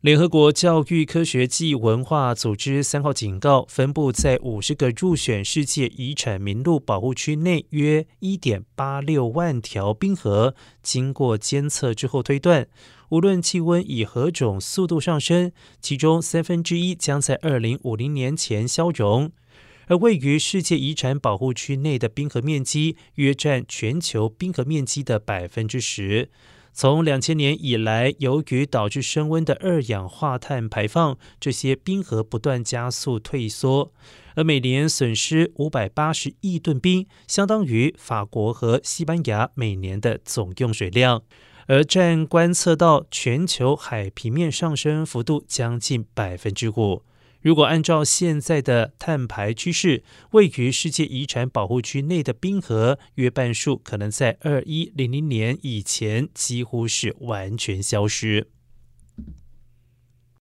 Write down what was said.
联合国教育科学暨文化组织三号警告，分布在五十个入选世界遗产名录保护区内约一点八六万条冰河，经过监测之后推断，无论气温以何种速度上升，其中三分之一将在二零五零年前消融。而位于世界遗产保护区内的冰河面积约占全球冰河面积的百分之十。从两千年以来，由于导致升温的二氧化碳排放，这些冰河不断加速退缩，而每年损失五百八十亿吨冰，相当于法国和西班牙每年的总用水量，而占观测到全球海平面上升幅度将近百分之五。如果按照现在的碳排趋势，位于世界遗产保护区内的冰河约半数可能在二一零零年以前几乎是完全消失。